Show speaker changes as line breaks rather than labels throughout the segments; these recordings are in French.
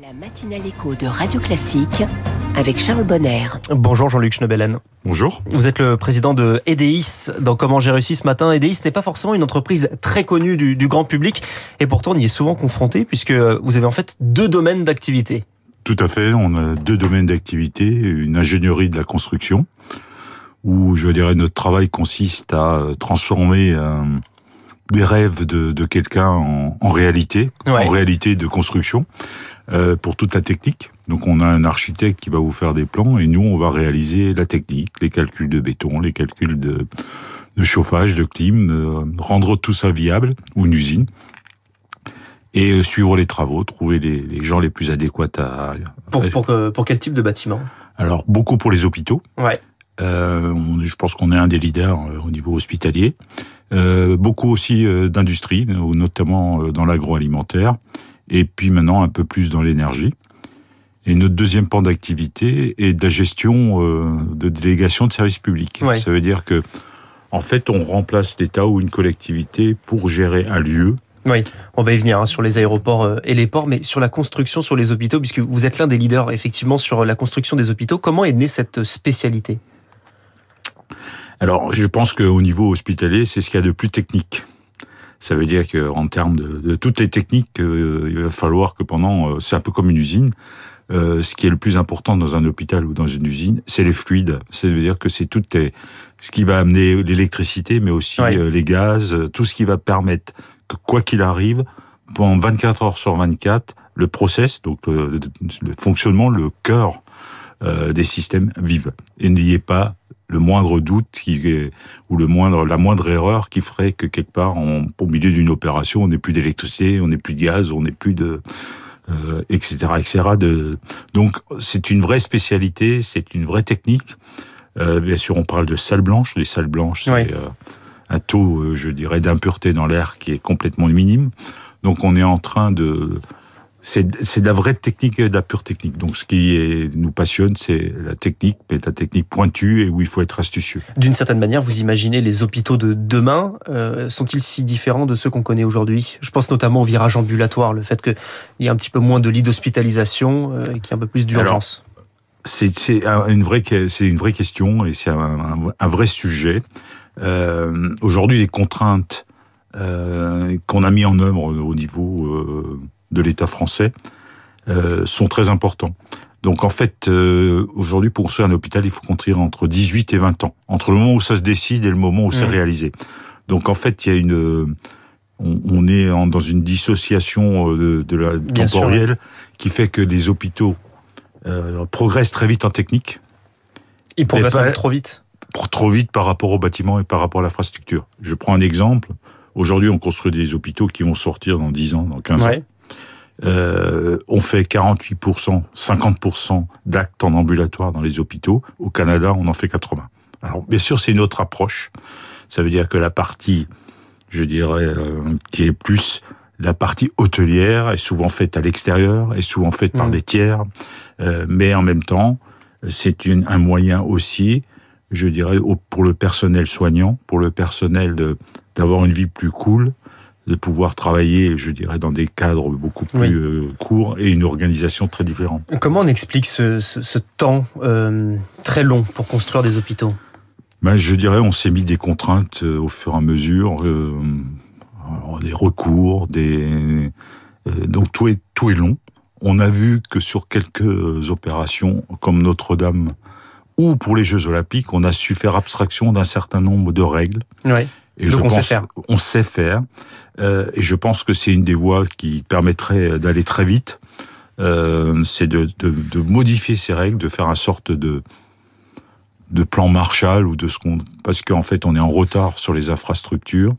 La matinale écho de Radio Classique avec Charles Bonner.
Bonjour Jean-Luc Schnebelen.
Bonjour.
Vous êtes le président de Edeis dans Comment j'ai réussi ce matin. Edeis n'est pas forcément une entreprise très connue du, du, grand public et pourtant on y est souvent confronté puisque vous avez en fait deux domaines d'activité.
Tout à fait, on a deux domaines d'activité, une ingénierie de la construction où je dirais notre travail consiste à transformer euh, des rêves de, de quelqu'un en, en, réalité, ouais. en réalité de construction euh, pour toute la technique. Donc on a un architecte qui va vous faire des plans et nous on va réaliser la technique, les calculs de béton, les calculs de, de chauffage, de clim, euh, rendre tout ça viable ou une usine et euh, suivre les travaux, trouver les, les gens les plus adéquats à.
Pour, pour, pour quel type de bâtiment?
Alors beaucoup pour les hôpitaux.
Ouais.
Euh, on, je pense qu'on est un des leaders au niveau hospitalier. Beaucoup aussi d'industrie, notamment dans l'agroalimentaire, et puis maintenant un peu plus dans l'énergie. Et notre deuxième pan d'activité est de la gestion de délégation de services publics.
Ouais.
Ça veut dire que, en fait, on remplace l'État ou une collectivité pour gérer un lieu
oui, on va y venir hein, sur les aéroports et les ports, mais sur la construction sur les hôpitaux, puisque vous êtes l'un des leaders effectivement sur la construction des hôpitaux. Comment est née cette spécialité?
Alors, je pense qu'au niveau hospitalier, c'est ce qu'il y a de plus technique. Ça veut dire qu'en termes de, de, toutes les techniques, euh, il va falloir que pendant, euh, c'est un peu comme une usine, euh, ce qui est le plus important dans un hôpital ou dans une usine, c'est les fluides. Ça veut dire que c'est tout ce qui va amener l'électricité, mais aussi
Ouais.
les gaz, tout ce qui va permettre que quoi qu'il arrive, pendant 24 heures sur 24, le process, donc le, le fonctionnement, le cœur euh, des systèmes vivent. Et n'y ait pas le moindre doute qui est, ou le moindre, la moindre erreur qui ferait que quelque part, on, au milieu d'une opération, on n'ait plus d'électricité, on n'ait plus de gaz, on n'ait plus de, euh, etc., etc. De, donc, c'est une vraie spécialité, c'est une vraie technique. Euh, bien sûr, on parle de salles blanches. Les salles blanches, c'est euh, un taux, euh, je dirais, d'impureté dans l'air qui est complètement minime. Donc, on est en train de c'est de la vraie technique et de la pure technique. Donc, ce qui est, nous passionne, c'est la technique, mais la technique pointue et où il faut être astucieux.
D'une certaine manière, vous imaginez les hôpitaux de demain euh, sont-ils si différents de ceux qu'on connaît aujourd'hui? Je pense notamment au virage ambulatoire, le fait qu'il y ait un petit peu moins de lits d'hospitalisation, euh, et qu'il y ait un peu plus d'urgence.
C'est c'est un- une vraie c'est une vraie question et c'est un, un- un vrai sujet. Euh, Aujourd'hui, les contraintes qu'on a mis en œuvre au niveau de l'État français euh, sont très importants. Donc en fait, euh, aujourd'hui, pour construire un hôpital, il faut construire entre 18 et 20 ans, entre le moment où ça se décide et le moment où c'est
Mhm.
réalisé. Donc en fait, il y a une, on, on est en- dans une dissociation euh, de, de la
Bien sûr,
temporelle qui fait que les hôpitaux euh, progressent très vite en technique,
Ils progressent
pas-
trop vite.
pour trop vite par rapport au bâtiment et par rapport à l'infrastructure. Je prends un exemple. Aujourd'hui, on construit des hôpitaux qui vont sortir dans 10 ans, dans 15 ans. Euh, on fait 48%, 50% d'actes en ambulatoire dans les hôpitaux. Au Canada, on en fait 80. Alors, bien sûr, c'est une autre approche. Ça veut dire que la partie, je dirais, euh, qui est plus la partie hôtelière est souvent faite à l'extérieur, est souvent faite par
Mm.
des tiers, euh, mais en même temps, c'est un moyen aussi, je dirais, au- pour le personnel soignant, pour le personnel d'avoir une vie plus cool, de pouvoir travailler, je dirais, dans des cadres beaucoup plus
Oui.
euh, courts et une organisation très différente.
Comment on explique ce, ce- ce temps euh, très long pour construire des hôpitaux?
Ben, je dirais, on s'est mis des contraintes euh, au fur et à mesure, euh, alors, des recours, des euh, donc tout est tout est long. On a vu que sur quelques opérations comme Notre-Dame ou pour les Jeux Olympiques, on a su faire abstraction d'un certain nombre de règles.
Ouais.
Et
Donc
je
on sait
pense-
faire.
On sait faire. Euh, et je pense que c'est une des voies qui permettrait d'aller très vite. Euh, c'est de, de, de modifier ces règles, de faire un sorte de de plan Marshall ou de ce qu'on parce qu'en fait on est en retard sur les infrastructures.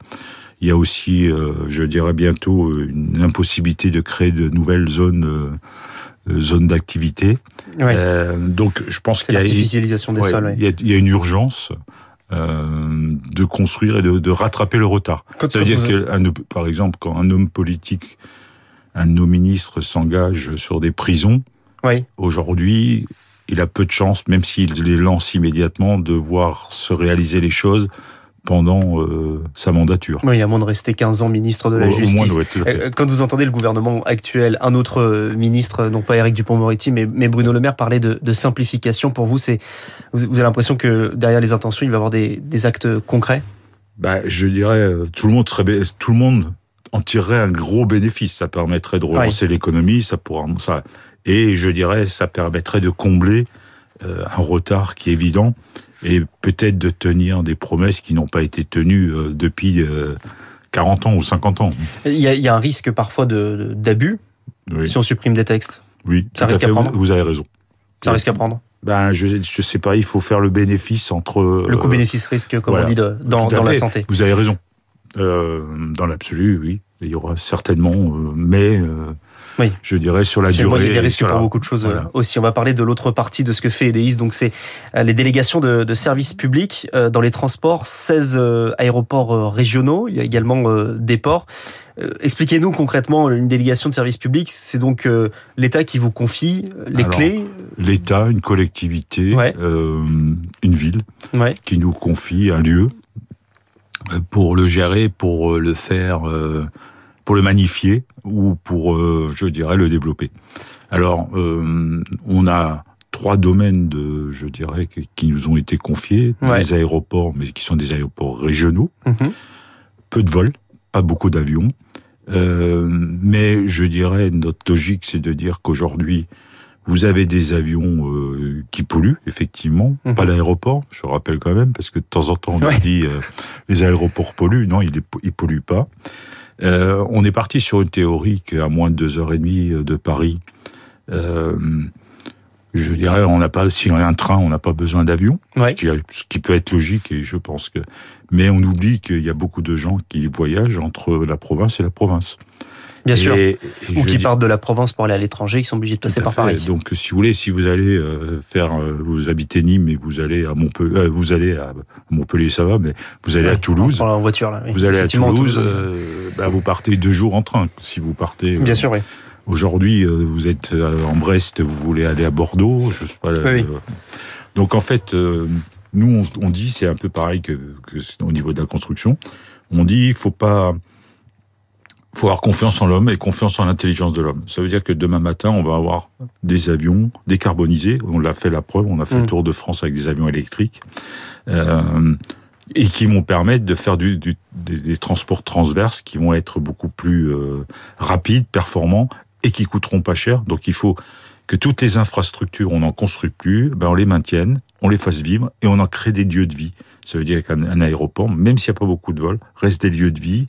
Il y a aussi, euh, je dirais bientôt, une impossibilité de créer de nouvelles zones zones d'activité.
Ouais.
Euh, donc je pense qu'il y a
l'artificialisation des
Ouais,
sols. ouais.
il, y a, il y a une urgence de construire et de, de rattraper le retard.
Quand-
Ça veut dire que, par exemple, quand un homme politique, un de nos ministres s'engage sur des prisons,
Oui.
aujourd'hui, il a peu de chance, même s'il les lance immédiatement, de voir se réaliser les choses pendant euh, sa mandature.
Oui, à moins de rester 15 ans ministre de la
Au- au
Justice.
moins, ouais, fait.
Euh, Quand vous entendez le gouvernement actuel, un autre euh, ministre, non pas Éric Dupont-Moretti, mais, mais Bruno Le Maire, parler de, de simplification, pour vous, c'est vous, vous avez l'impression que derrière les intentions, il va y avoir des, des actes concrets?
Bah, je dirais, euh, tout le monde serait, tout le monde en tirerait un gros bénéfice. Ça permettrait de relancer l'économie, ça pourra, ça, et je dirais, ça permettrait de combler euh, un retard qui est évident et peut-être de tenir des promesses qui n'ont pas été tenues euh, depuis euh, 40 ans ou 50 ans.
il y, a, il y a un risque parfois d'abus
Oui,
si on supprime des textes.
oui,
ça risque à
fait,
prendre
Vous avez raison.
Ça risque à prendre.
Ben, je, je sais pas, il faut faire le bénéfice entre
Le
euh,
coût-bénéfice-risque, comme
voilà.
on dit, de- dans, dans la santé.
Vous avez raison. Euh, dans l'absolu, oui. Il y aura certainement, euh, mais euh,
Oui.
je dirais sur la durée.
il y a des risques
voilà.
pour beaucoup de choses euh,
Voilà.
aussi. On va parler de l'autre partie de ce que fait EDIS. Donc, c'est euh, les délégations de, de services publics euh, dans les transports, 16 euh, aéroports régionaux. Il y a également des ports. Expliquez-nous concrètement une délégation de services publics. C'est donc euh, l'État qui vous confie les
Alors,
clés.
L'État, une collectivité,
Ouais.
euh, une ville
Ouais.
qui nous confie un lieu pour le gérer, pour le faire, euh, pour le magnifier ou pour, euh, je dirais, le développer. Alors, euh, on a trois domaines de, je dirais, qui- nous ont été confiés,
Ouais.
les aéroports, mais qui sont des aéroports régionaux.
Mhm.
peu de vols, pas beaucoup d'avions. Euh, mais je dirais, notre logique, c'est de dire qu'aujourd'hui, vous avez des avions euh, qui polluent, effectivement,
Mhm.
pas l'aéroport, je rappelle quand même, parce que de temps en temps, on
Ouais.
nous dit euh, les aéroports polluent. Non, ils ne polluent pas. Euh, on est parti sur une théorie qu'à moins de deux heures et demie de Paris, euh, je dirais, on n'a pas, si on a un train, on n'a pas besoin d'avion,
Ouais.
ce, qui, ce qui peut être logique, et je pense que. Mais on oublie qu'il y a beaucoup de gens qui voyagent entre la province et la province.
Bien
Et-
sûr.
et
Ou qui
dis-
partent de la province pour aller à l'étranger, qui sont obligés de passer par
fait.
Paris.
Donc, si vous voulez, si vous allez euh, faire, euh, vous habitez Nîmes et vous allez à Montpellier, euh, vous allez à Montpellier, ça va, mais vous allez
Ouais,
à Toulouse.
on prend en voiture là. oui.
Vous allez à Toulouse, euh, bah, vous partez deux jours en train. Si vous partez. euh,
Bien sûr, oui.
Aujourd'hui, vous êtes en Brest, vous voulez aller à Bordeaux, je sais pas.
Oui,
euh, Donc en fait, nous on, on dit, c'est un peu pareil que, au niveau de la construction. On dit, il faut pas, faut avoir confiance en l'homme et confiance en l'intelligence de l'homme. Ça veut dire que demain matin, on va avoir des avions décarbonisés. On l'a fait la preuve. On a fait
Mm.
le tour de France avec des avions électriques. Euh, et qui vont permettre de faire du, du- des, des transports transverses qui vont être beaucoup plus euh, rapides, performants et qui coûteront pas cher. Donc il faut que toutes les infrastructures, on n'en construit plus, ben on les maintienne, on les fasse vivre et on en crée des lieux de vie. Ça veut dire qu'un un aéroport, même s'il n'y a pas beaucoup de vols, reste des lieux de vie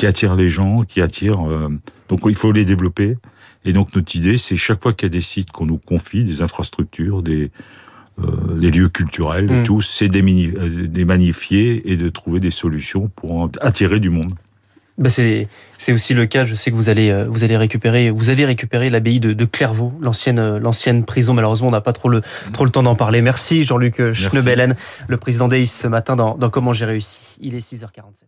qui attirent les gens, qui attirent. euh, donc il faut les développer. Et donc notre idée, c'est chaque fois qu'il y a des sites qu'on nous confie, des infrastructures, des euh, lieux culturels,
Mm.
tout, c'est des, euh, des magnifier et de trouver des solutions pour attirer du monde.
Bah, c'est aussi le cas. Je sais que vous allez vous allez récupérer vous avez récupéré l'abbaye de, de Clairvaux, l'ancienne l'ancienne prison. Malheureusement, on n'a pas trop le trop le temps d'en parler. Merci Jean-Luc Schnebelen, le président d'AIS ce matin dans, dans Comment j'ai réussi. Il est 6h47.